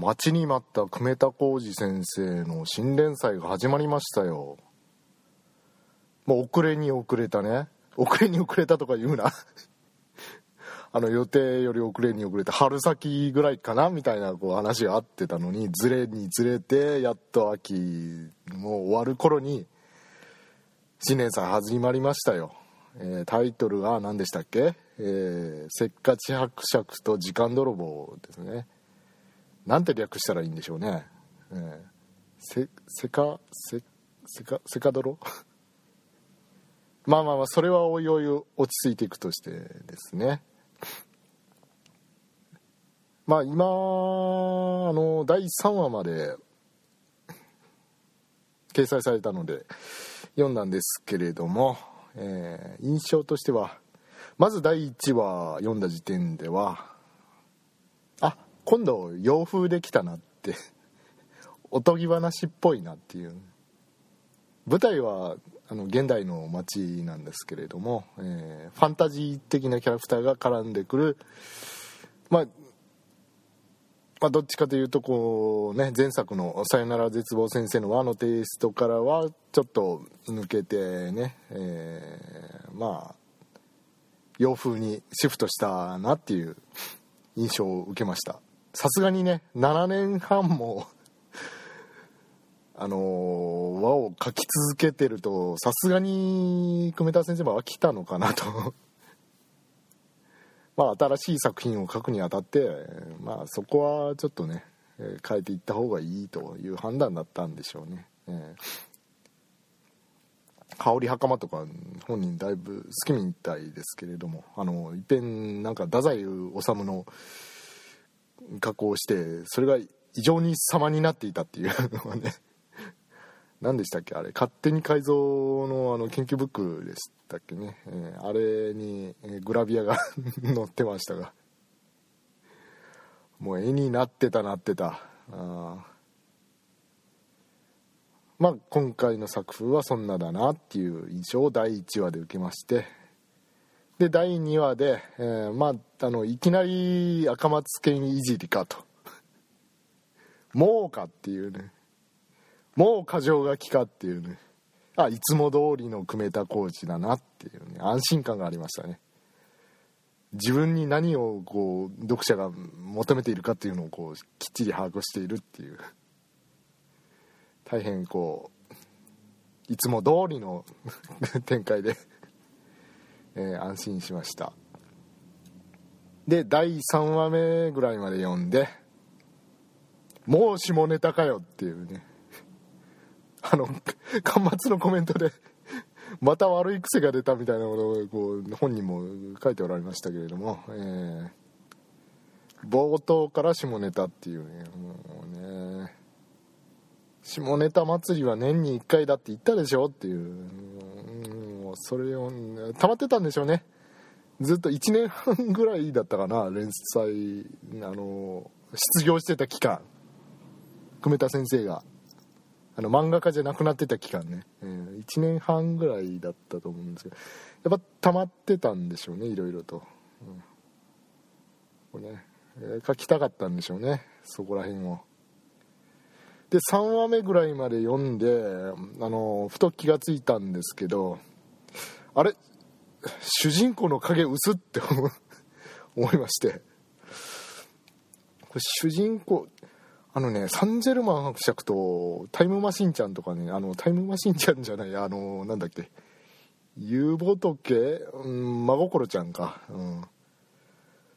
待ちに待った久米田浩二先生の新連載が始まりましたよ。もう遅れに遅れたね。遅れに遅れたとか言うな。あの予定より遅れに遅れて春先ぐらいかなみたいなこう話があってたのにずれにずれてやっと秋もう終わる頃に新年祭始まりましたよ、えー、タイトルは何でしたっけ、えー、せっかち伯爵と時間泥棒ですね。なんて略したらいいんでしょうね、えー、せせかせせかせか泥まあまあまあそれはおいおい落ち着いていくとしてですね。まあ今あの第3話まで 掲載されたので読んだんですけれども、えー、印象としてはまず第1話読んだ時点では今度洋風できたなって おとぎ話っぽいなっていう。舞台はあの現代の街なんですけれども、えー、ファンタジー的なキャラクターが絡んでくる、まあ、まあ、どっちかというとこうね前作の「さよなら絶望先生」の和のテイストからはちょっと抜けてね、えー、まあ洋風にシフトしたなっていう印象を受けました。さすがにね7年半も あの輪を描き続けてるとさすがに久米田先生も飽きたのかなと。まあ新しい作品を書くにあたってまあそこはちょっとね、変えていった方がいいという判断だったんでしょうね、えー、香り袴とか本人だいぶ好きみたいですけれどもあのいっぺんなんか太宰治の加工してそれが異常に様になっていたっていうのはね 何でしたっけ？あれ勝手に改造のあの研究ブックでしたっけね、えー、あれに、グラビアが 載ってましたが。もう絵になってたなってた。あまあ今回の作風はそんなだなっていう印象を第1話で受けまして。で第2話で、えー、まああのいきなり赤松健いじりかと。もうかっていうね。もう過剰書きかっていうね。あいつも通りの久米田コーチだなっていうね。安心感がありましたね。自分に何をこう読者が求めているかっていうのをこうきっちり把握しているっていう。大変こういつも通りの 展開でえー、安心しました。で第3話目ぐらいまで読んでもう下ネタかよっていうね。あの端末のコメントでまた悪い癖が出たみたいなことをこう本人も書いておられましたけれども、えー、冒頭から下ネタっていうねもうね下ネタ祭りは年に1回だって言ったでしょっていうそれを溜まってたんでしょうね。ずっと1年半ぐらいだったかな連載あの失業してた期間。久米田先生が。あの漫画家じゃなくなってた期間ね、えー、1年半ぐらいだったと思うんですけど。やっぱ溜まってたんでしょうねいろいろと、うん、これね、えー、書きたかったんでしょうねそこら辺を。で3話目ぐらいまで読んであのふと気がついたんですけどあれ主人公の影薄って思いましてこれ主人公あのね、サンジェルマン伯爵とタイムマシンちゃんとかね、あの、タイムマシンちゃんじゃない、あの、なんだっけ、ゆうぼとけ、うん、真心ちゃんか。うん。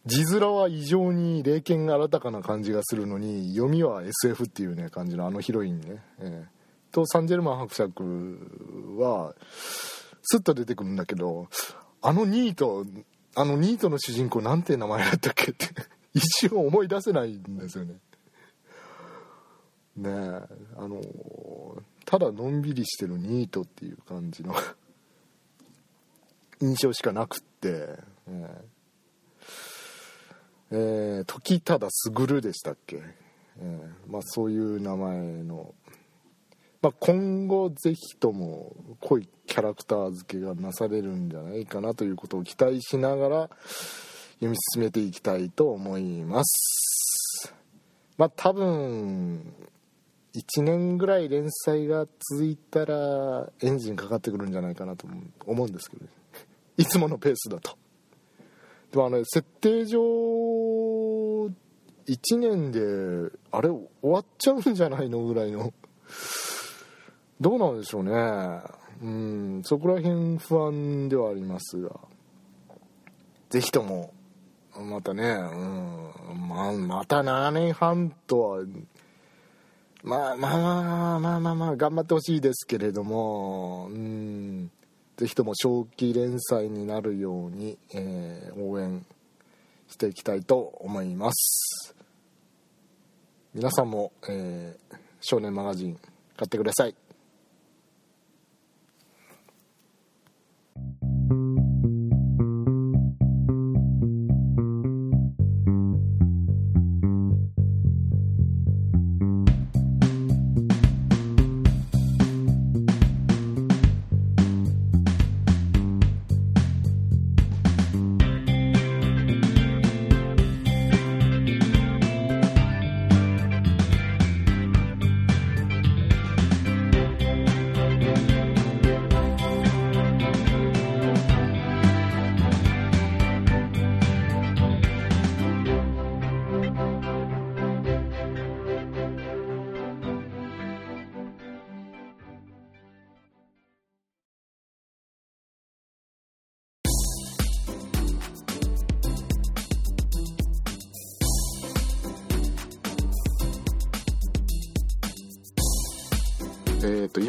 字面は異常に霊剣新たかな感じがするのに、読みは SF っていうね、感じのあのヒロインね。えー、と、サンジェルマン伯爵は、スッと出てくるんだけど、あのニート、あのニートの主人公なんて名前だったっけ？っ て一瞬思い出せないんですよね。ねえあのただのんびりしてるニートっていう感じの 印象しかなくって、ね、え。ー、時忠卓でしたっけ、えー、まあ、そういう名前の、まあ、今後ぜひとも濃いキャラクター付けがなされるんじゃないかなということを期待しながら読み進めていきたいと思います。まあ多分1年ぐらい連載が続いたらエンジンかかってくるんじゃないかなと思うんですけど、ね、いつものペースだと。でもあの設定上1年であれ終わっちゃうんじゃないのぐらいのどうなんでしょうね。うん。そこら辺不安ではありますが。是非ともまたね、うん。ま、また7年半とはまあまあまあまあまあまあ頑張ってほしいですけれどもうん。ぜひとも長期連載になるように、えー、応援していきたいと思います。皆さんも、えー、少年マガジン買ってください。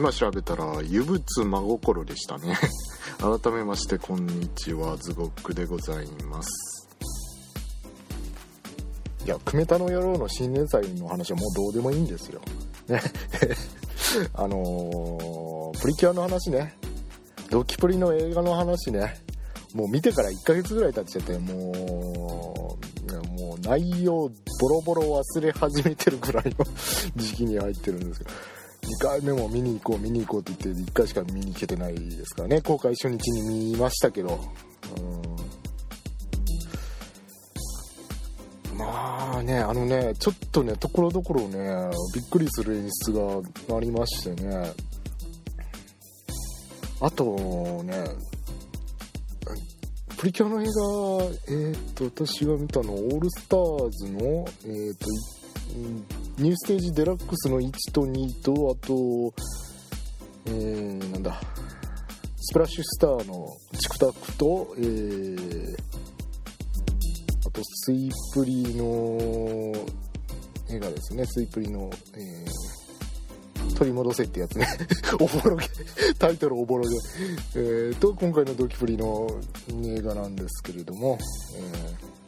今調べたら「湯物真心」でしたね。改めましてこんにちはズゴックでございます。いや久米田の野郎の新年祭の話はもうどうでもいいんですよ。ね。あのー、プリキュアの話ね。ドキプリの映画の話ね。もう見てから1ヶ月ぐらい経っちゃってもうもう内容ボロボロ忘れ始めてるぐらいの 時期に入ってるんですけど。2回目も見に行こう見に行こうって言って1回しか見に行けてないですからね。公開初日に見ましたけど。うん。まあねあのねちょっとねところどころねびっくりする演出がありましてね。あとねプリキュアの映画えっ、ー、と私が見たのオールスターズのえっ、ー、とニューステージデラックスの1と2とあとえー、なんだ。スプラッシュスターのチクタクと、えー、あとスイプリの映画ですねスイプリの、えー、取り戻せってやつね。おぼろげ。タイトルおぼろげ、えー、と今回のドキプリの映画なんですけれども、えー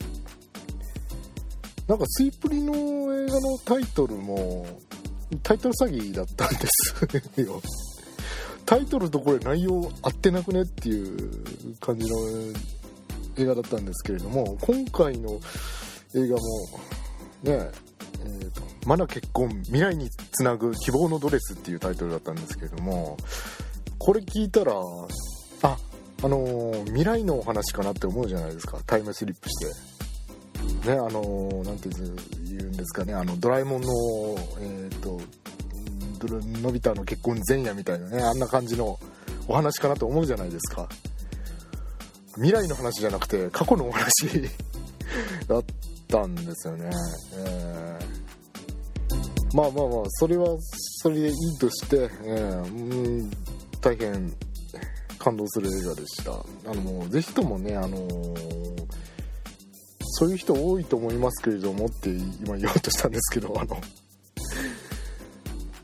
なんかスイプリの映画のタイトルもタイトル詐欺だったんですよ。タイトルとこれ内容合ってなくねっていう感じの映画だったんですけれども今回の映画もねえーと「マナ結婚未来につなぐ希望のドレス」っていうタイトルだったんですけれどもこれ聞いたらああのー、未来のお話かなって思うじゃないですか。タイムスリップして。ねあのなんて言うんですかねあのドラえもんのえっ、ー、とのび太の結婚前夜みたいなねあんな感じのお話かなと思うじゃないですか。未来の話じゃなくて過去のお話 だったんですよね、えー、まあまあまあそれはそれでいいとして、えー、大変感動する映画でした。あのぜひともねあのーそういう人多いと思いますけれどもって今言おうとしたんですけどあの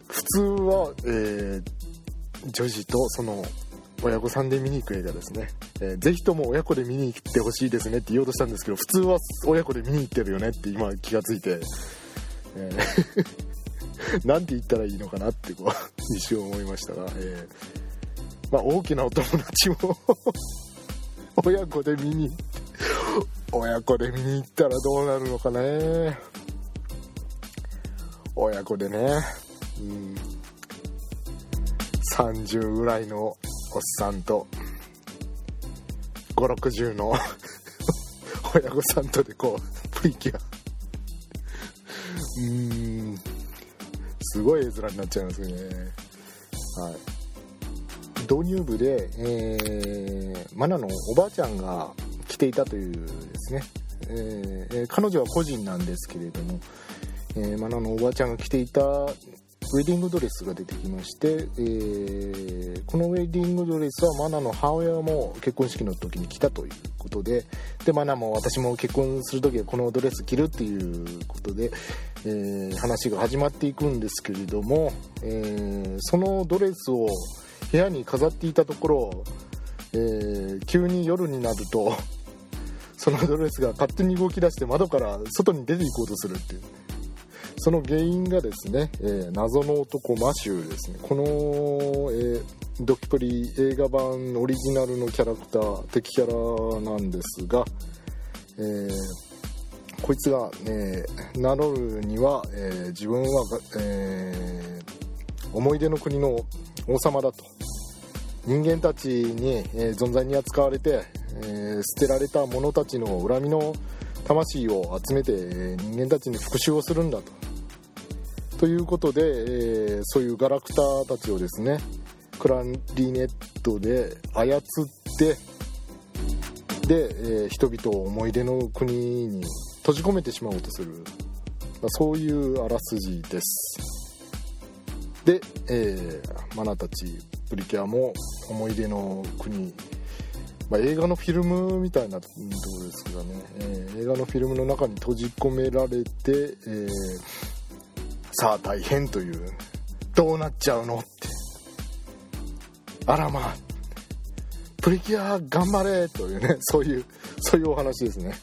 普通は、えー、女児とその親御さんで見に行く映画ですね、えー、ぜひとも親子で見に行ってほしいですねって言おうとしたんですけど普通は親子で見に行ってるよねって今気がついて、えー、なんて言ったらいいのかなってこう一瞬思いましたが、えー、まあ、大きなお友達も親子で見に行って 親子で見に行ったらどうなるのかね。親子でね。うん。30ぐらいのおっさんと560の 親御さんとでこうプリキュアーん。すごい絵面になっちゃいますね。はい。導入部で、えー、マナのおばあちゃんが着ていたというですね、えー、彼女は個人なんですけれども、えー、マナのおばあちゃんが着ていたウェディングドレスが出てきまして、えー、このウェディングドレスはマナの母親も結婚式の時に着たということででマナも私も結婚する時はこのドレス着るっていうことで、えー、話が始まっていくんですけれども、えー、そのドレスを部屋に飾っていたところ、えー、急に夜になるとそのドレスが勝手に動き出して窓から外に出ていこうとするっていう。その原因がですね、えー、謎の男マシューですねこの、えー、ドキプリ映画版オリジナルのキャラクター敵キャラなんですが、えー、こいつが、え名乗るには、え自分は、え思い出の国の王様だと人間たちに、え存在に扱われて、え捨てられた者たちの恨みの魂を集めて、え人間たちに復讐をするんだと。ということで、えー、そういうガラクタたちをですねクラリネットで操ってで、えー、人々を思い出の国に閉じ込めてしまおうとする、まあ、そういうあらすじです。で、えー、マナたちプリキュアも思い出の国。まあ、映画のフィルムみたいなところですけどね、えー、映画のフィルムの中に閉じ込められて、えー、さあ大変という。どうなっちゃうのって。あらまあ。プリキュア頑張れというね。そういうそういうお話ですね。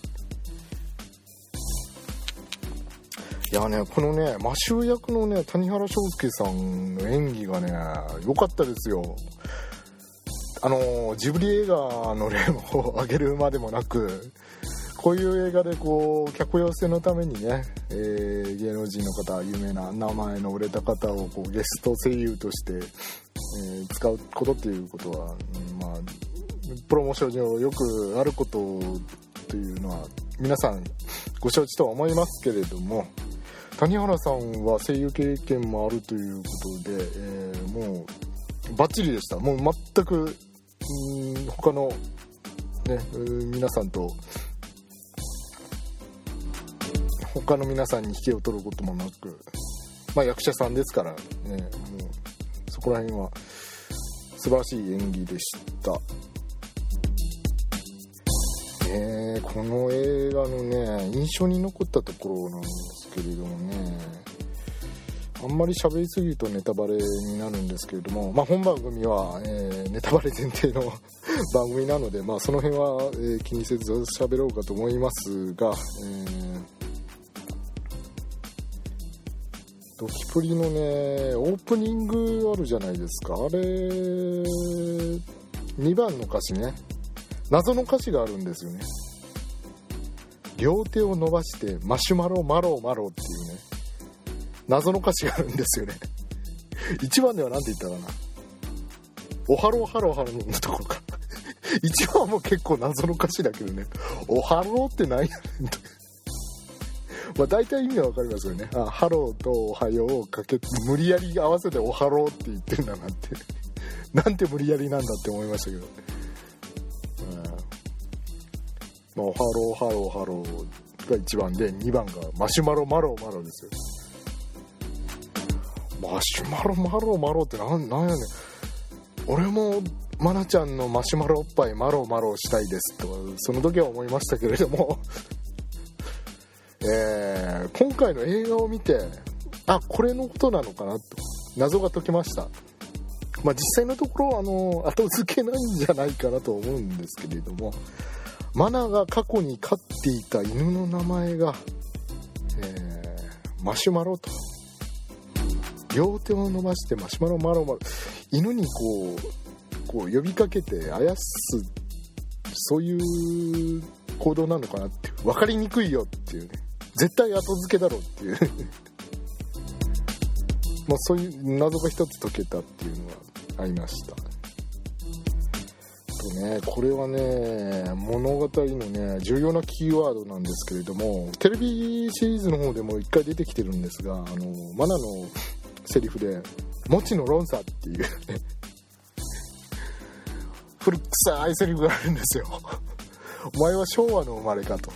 いやねこのねマシュー役のね谷原章介さんの演技がね良かったですよ。あのジブリ映画の例を挙げるまでもなくこういう映画でこう客寄せのためにね、えー、芸能人の方有名な名前の売れた方をこうゲスト声優として、えー、使うことっていうことは、うんまあプロモーション上よくあることというのは皆さんご承知とは思いますけれども谷原さんは声優経験もあるということで、えー、もうバッチリでしたもう全くん他のね皆さんと他の皆さんに引けを取ることもなく、まあ、役者さんですからねもうそこら辺は素晴らしい演技でした。えー、この映画のね印象に残ったところなんですけれどもね。あんまり喋りすぎるとネタバレになるんですけれども、まあ、本番組は、えー、ネタバレ前提の 番組なので、まあ、その辺は、えー、気にせず喋ろうかと思いますが、えードキプリのねオープニングあるじゃないですか。あれ2番の歌詞ね。謎の歌詞があるんですよね。両手を伸ばしてマシュマロマロマロっていうね謎の歌詞があるんですよね。1番では何て言ったかな。おはろうハローハローのところか。1番も結構謎の歌詞だけどね。おはろうって何やねんと。まあ、大体意味は分かりますよね。あハローとおはようをかけ無理やり合わせておはろうって言ってんだなって。なんて無理やりなんだって思いましたけど、まあ、おはろうハローハローが1番で2番がマシュマロマロマロですよ。マシュマロマロマロってなんなんやねん。俺もマナちゃんのマシュマロおっぱいマロマロしたいですとその時は思いましたけれども。えー、今回の映画を見てあこれのことなのかなと謎が解けました、まあ、実際のところあの後付けなんじゃないかなと思うんですけれども。マナが過去に飼っていた犬の名前が、えー、マシュマロと。両手を伸ばしてマシュマロマロマロ犬にこうこう呼びかけてあやすそういう行動なのかなって分かりにくいよっていうね。絶対後付けだろうっていう。まあそういう謎が一つ解けたっていうのはありました。とねこれはね物語のね重要なキーワードなんですけれどもテレビシリーズの方でも一回出てきてるんですがあのマナのセリフで「もちの論差」っていうね古臭いセリフがあるんですよ。お前は昭和の生まれかと。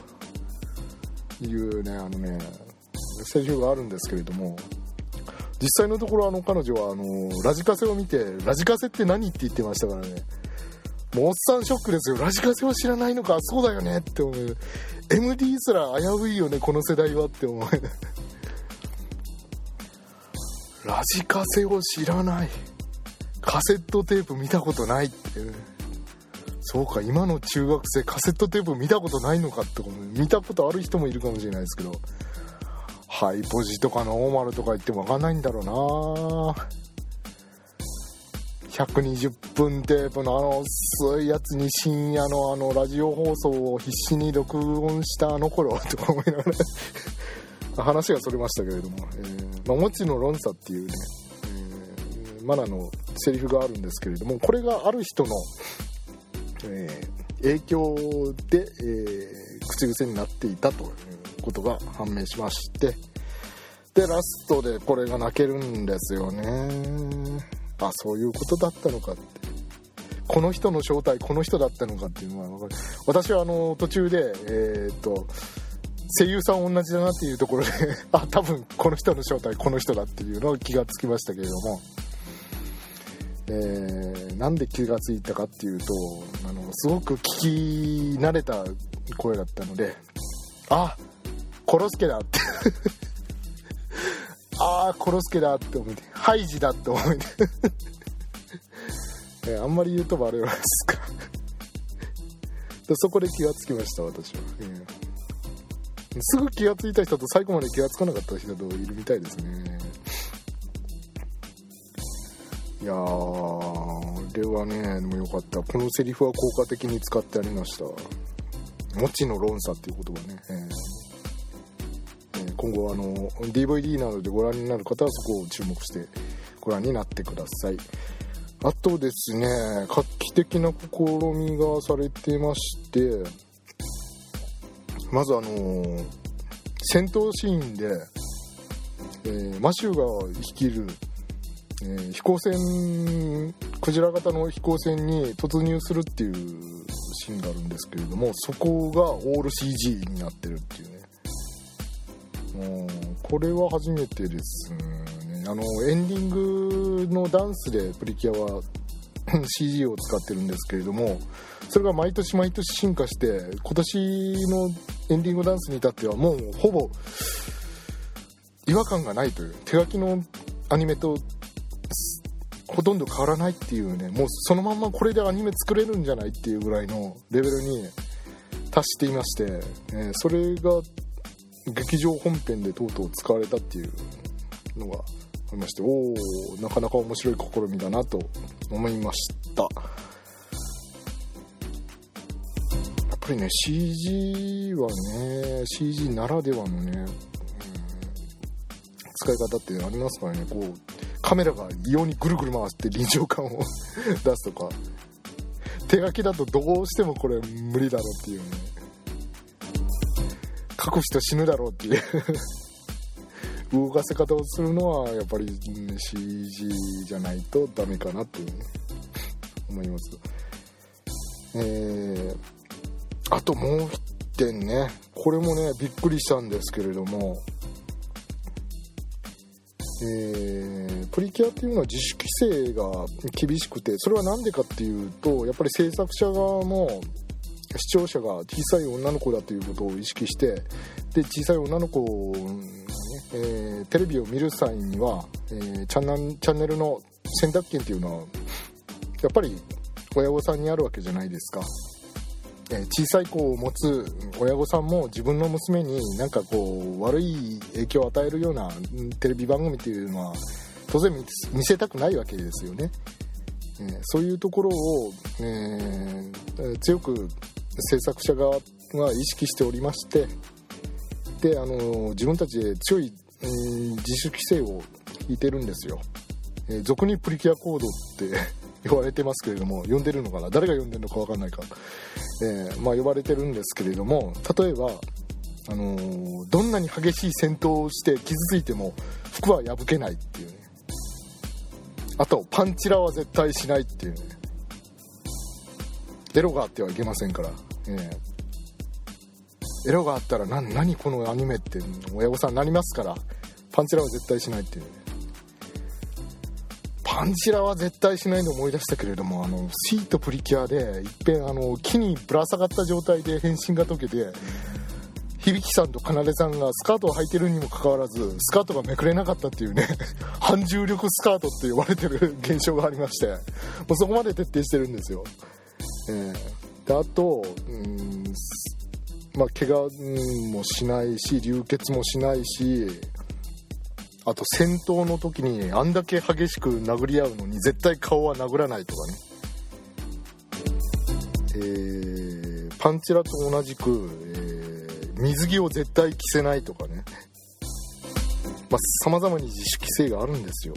いうねあのねセリフがあるんですけれども実際のところあの彼女はあのラジカセを見てラジカセって何って言ってましたからね。もうおっさんショックですよ。ラジカセを知らないのか。そうだよねって思う。MD すら危ういよねこの世代はって思う。ラジカセを知らない。カセットテープ見たことないっていう。そうか今の中学生カセットテープ見たことないのかって思う。見たことある人もいるかもしれないですけど。ハイポジとかノーマルとか言っても分かんないんだろうな。120分テープのあの薄いやつに深夜のあのラジオ放送を必死に録音したあの頃とか思いながら話がそれましたけれども、えーまあ、もちの論差っていうね、えー、マナのセリフがあるんですけれどもこれがある人の、えー、影響で、えー、口癖になっていたということが判明しましてでラストでこれが泣けるんですよね。あそういうことだったのかって。この人の正体この人だったのかっていうのは分かる。私はあの途中でえー、っと声優さん同じだなっていうところで あ多分この人の正体この人だっていうのを気がつきましたけれども、えー、なんで気がついたかっていうとあのすごく聞き慣れた声だったのであ殺すけだって。ああ殺すけだって思ってハイジだって思って えあんまり言うとバレますか。でそこで気がつきました私は、えー、すぐ気がついた人と最後まで気がつかなかった人といるみたいですね。いやーあれはねでもよかった。このセリフは効果的に使ってありました「もちの論差」っていう言葉ね、えー。今後あの DVD などでご覧になる方はそこを注目してご覧になってください。あとですね画期的な試みがされてましてまずあの戦闘シーンで、えー、マシューが率いる、えー、飛行船クジラ型の飛行船に突入するっていうシーンがあるんですけれどもそこがオール CG になってるっていうね。これは初めてですね。あのエンディングのダンスでプリキュアは CG を使ってるんですけれどもそれが毎年毎年進化して今年のエンディングダンスに至ってはもうほぼ違和感がないという手書きのアニメとほとんど変わらないっていうねもうそのまんまこれでアニメ作れるんじゃないっていうぐらいのレベルに達していまして、えそれが劇場本編でとうとう使われたっていうのがありましておおなかなか面白い試みだなと思いました。やっぱりね CG はね CG ならではのね、うん、使い方ってありますからね。こうカメラが異様にぐるぐる回って臨場感を 出すとか。手書きだとどうしてもこれ無理だろうっていうね。書く人死ぬだろうっていう。動かせ方をするのはやっぱり CG じゃないとダメかなっていう、ね、思います。えー、あともう一点ね。これもねびっくりしたんですけれども。えー、プリキュアっていうのは自主規制が厳しくてそれは何でかっていうとやっぱり制作者側も視聴者が小さい女の子だということを意識してで小さい女の子がね、えー、テレビを見る際には、えー、チャンネルの選択権っていうのはやっぱり親御さんにあるわけじゃないですか。え、小さい子を持つ親御さんも自分の娘になんかこう悪い影響を与えるようなテレビ番組っていうのは当然見せたくないわけですよね。え、そういうところを、えー、強く制作者側が意識しておりましてであの自分たちで強い、えー、自主規制を引いてるんですよ、えー、俗にプリキュアコードって 呼ばれてますけれども呼んでるのかな？誰が呼んでるのか分かんないか、えー、まあ、呼ばれてるんですけれども例えば、あのー、どんなに激しい戦闘をして傷ついても服は破けないっていうね。あとパンチラは絶対しないっていうね。エロがあってはいけませんから、えー、エロがあったら何何このアニメって親御さんなりますから。パンチラは絶対しないっていう、ね、パンチラは絶対しないの思い出したけれどもあのシートプリキュアでいっぺんあの木にぶら下がった状態で変身が解けて響さんとかなでさんがスカートを履いてるにもかかわらずスカートがめくれなかったっていうね 反重力スカートって呼ばれてる現象がありましてもうそこまで徹底してるんですよ、えー、であとうんまあ怪我もしないし流血もしないしあと戦闘の時にあんだけ激しく殴り合うのに絶対顔は殴らないとかね。えー、パンチラと同じく、えー、水着を絶対着せないとかね。まあ様々に自主規制があるんですよ。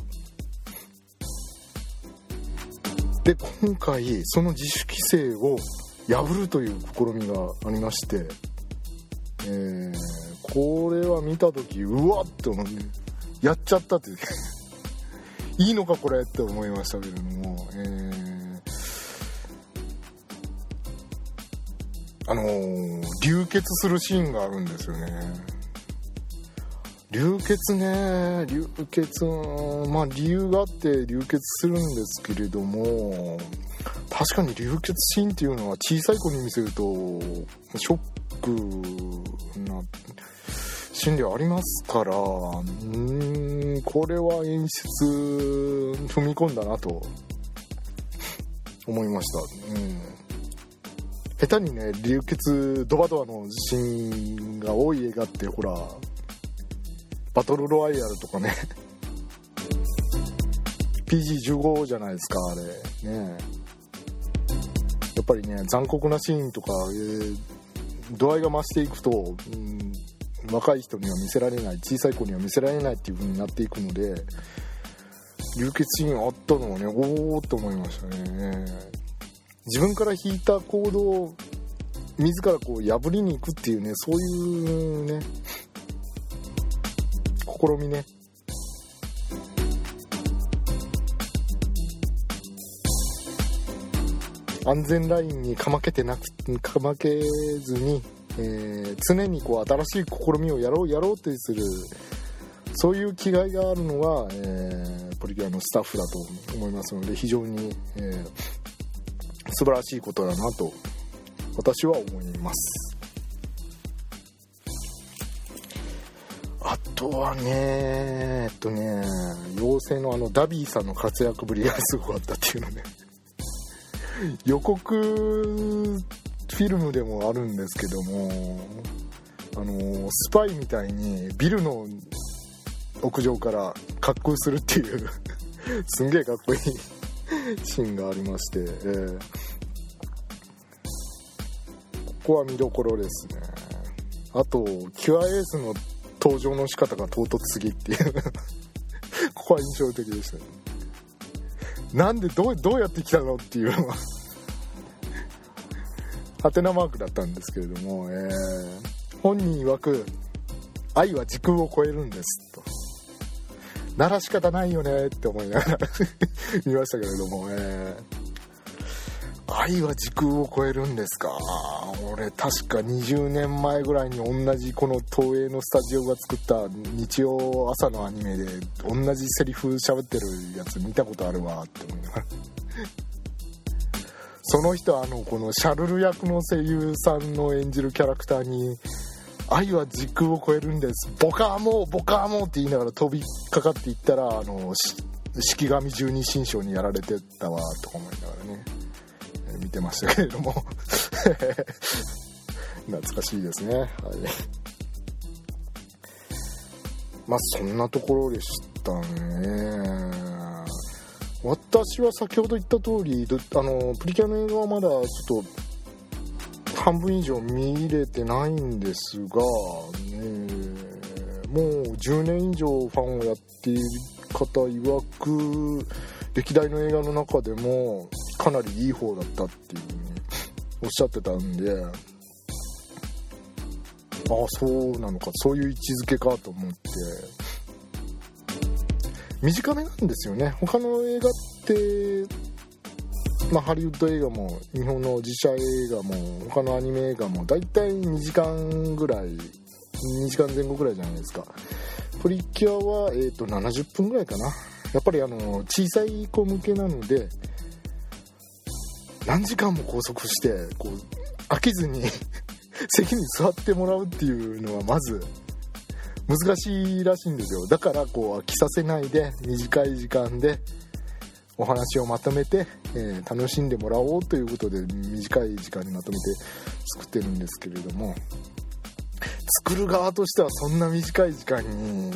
で今回その自主規制を破るという試みがありまして、えー、これは見た時うわっと思うねやっちゃったって いいのかこれって思いましたけれども、えー、あのー、流血するシーンがあるんですよね。流血ね。流血。まあ理由があって流血するんですけれども確かに流血シーンっていうのは小さい子に見せるとショックな心理ありますからうんこれは演出踏み込んだなと。思いました、うん、下手にね流血ドバドバのシーンが多い映画ってほらバトルロワイヤルとかね。PG15 じゃないですかあれ。ねやっぱりね残酷なシーンとか、えー、度合いが増していくと、うん若い人には見せられない小さい子には見せられないっていう風になっていくので流血シーンあったのはねおおと思いましたね。自分から引いた行動を自らこう破りに行くっていうねそういうね試みね。安全ラインにかまけてなくかまけずにえー、常にこう新しい試みをやろうやろうとするそういう気概があるのが、えー、ポリキュアのスタッフだと思いますので非常に、えー、素晴らしいことだなと私は思います。とはねえっとね妖精のあのダビーさんの活躍ぶりがすごかったっていうのね。予告フィルムでもあるんですけどもあのスパイみたいにビルの屋上から滑空するっていう すんげえかっこいい シーンがありまして、えー、ここは見どころですね。あとキュアエースの登場の仕方が唐突すぎっていう。ここは印象的でしたね。なんでどうどうやって来たのっていう。のはハテナマークだったんですけれども、えー、本人曰く愛は時空を超えるんですと。なら仕方ないよねって思いながら 見ましたけれども、えー、愛は時空を超えるんですか？俺確か20年前ぐらいに同じこの東映のスタジオが作った日曜朝のアニメで同じセリフ喋ってるやつ見たことあるわって思いながら。その人はあのこのシャルル役の声優さんの演じるキャラクターに「愛は時空を超えるんですボカーモーボカーモー」って言いながら飛びかかっていったらあの式神十二神将にやられてたわとか思いながらね、見てましたけれども。懐かしいですね。はい。まあそんなところでしたね。私は先ほど言った通りあのプリキュアの映画はまだちょっと半分以上見れてないんですが、ね、もう10年以上ファンをやっている方曰く歴代の映画の中でもかなりいい方だったっていうふうにおっしゃってたんでああそうなのかそういう位置づけかと思って。短めなんですよね。他の映画ってまあ、ハリウッド映画も日本の実写映画も他のアニメ映画も大体2時間ぐらい2時間前後ぐらいじゃないですか。プリキュアは、えーと、70分ぐらいかな。やっぱりあの小さい子向けなので何時間も拘束してこう飽きずに 席に座ってもらうっていうのはまず難しいらしいんですよ。だからこう飽きさせないで短い時間でお話をまとめて、えー、楽しんでもらおうということで短い時間にまとめて作ってるんですけれども。作る側としてはそんな短い時間に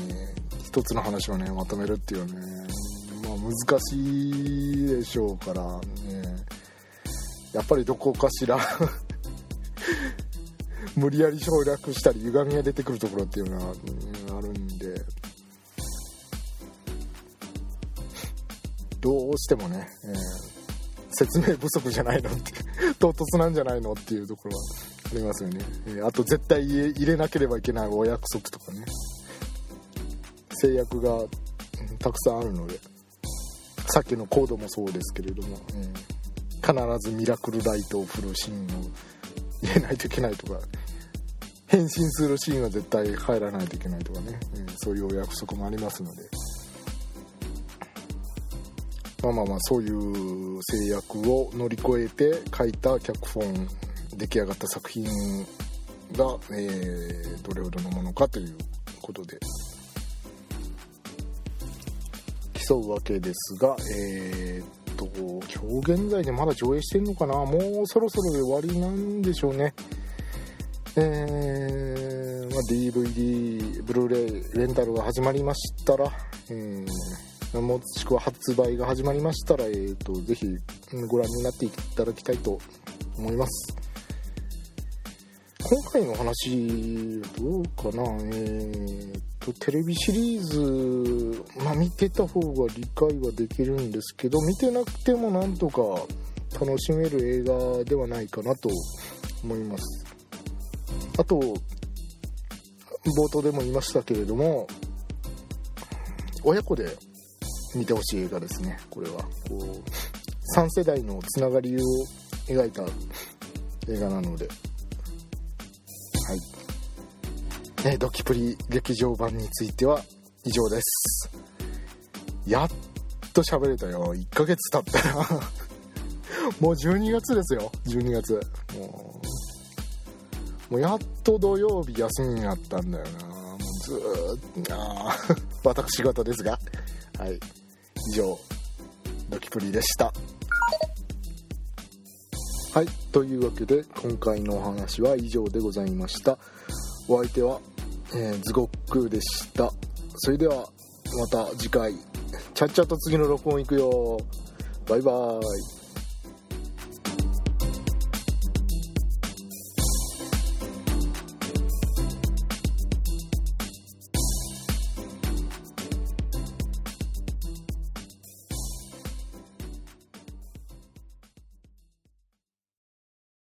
一つの話をねまとめるっていうのはね、まあ、難しいでしょうからね。やっぱりどこかしら。無理やり省略したり歪みが出てくるところっていうのは、あるんで。どうしてもね、えー、説明不足じゃないのって 唐突なんじゃないのっていうところはありますよね、えー、あと絶対入れなければいけないお約束とかね。制約がたくさんあるので。さっきのコードもそうですけれども、えー、ずミラクルライトを振るシーンを入れないといけないとか変身するシーンは絶対入らないといけないとかね、えー、そういうお約束もありますので。まあまあまあそういう制約を乗り越えて書いた脚本出来上がった作品が、えー、どれほどのものかということで。競うわけですがえー、っと今日現在でまだ上映してるのかな？もうそろそろで終わりなんでしょうね。えーまあ、DVD、ブルーレイ、レンタルが始まりましたら、えーもしくは発売が始まりましたら、えーと、ぜひご覧になっていただきたいと思います。今回の話どうかな？えーとテレビシリーズ、まあ、見てた方が理解はできるんですけど見てなくてもなんとか楽しめる映画ではないかなと思います。あと冒頭でも言いましたけれども親子で見てほしい映画ですねこれは。こう3世代のつながりを描いた映画なので。はい。ねドキプリ劇場版については以上です。やっと喋れたよ。1ヶ月経ったら もう12月ですよ。12月。もうもうやっと土曜日休みになったんだよな。もうずーっとあ 私事ですが。はい。以上ドキプリでした。はい。というわけで今回のお話は以上でございました。お相手は、えー、ズゴックでした。それではまた次回。ちゃっちゃと次の録音いくよ。バイバーイ。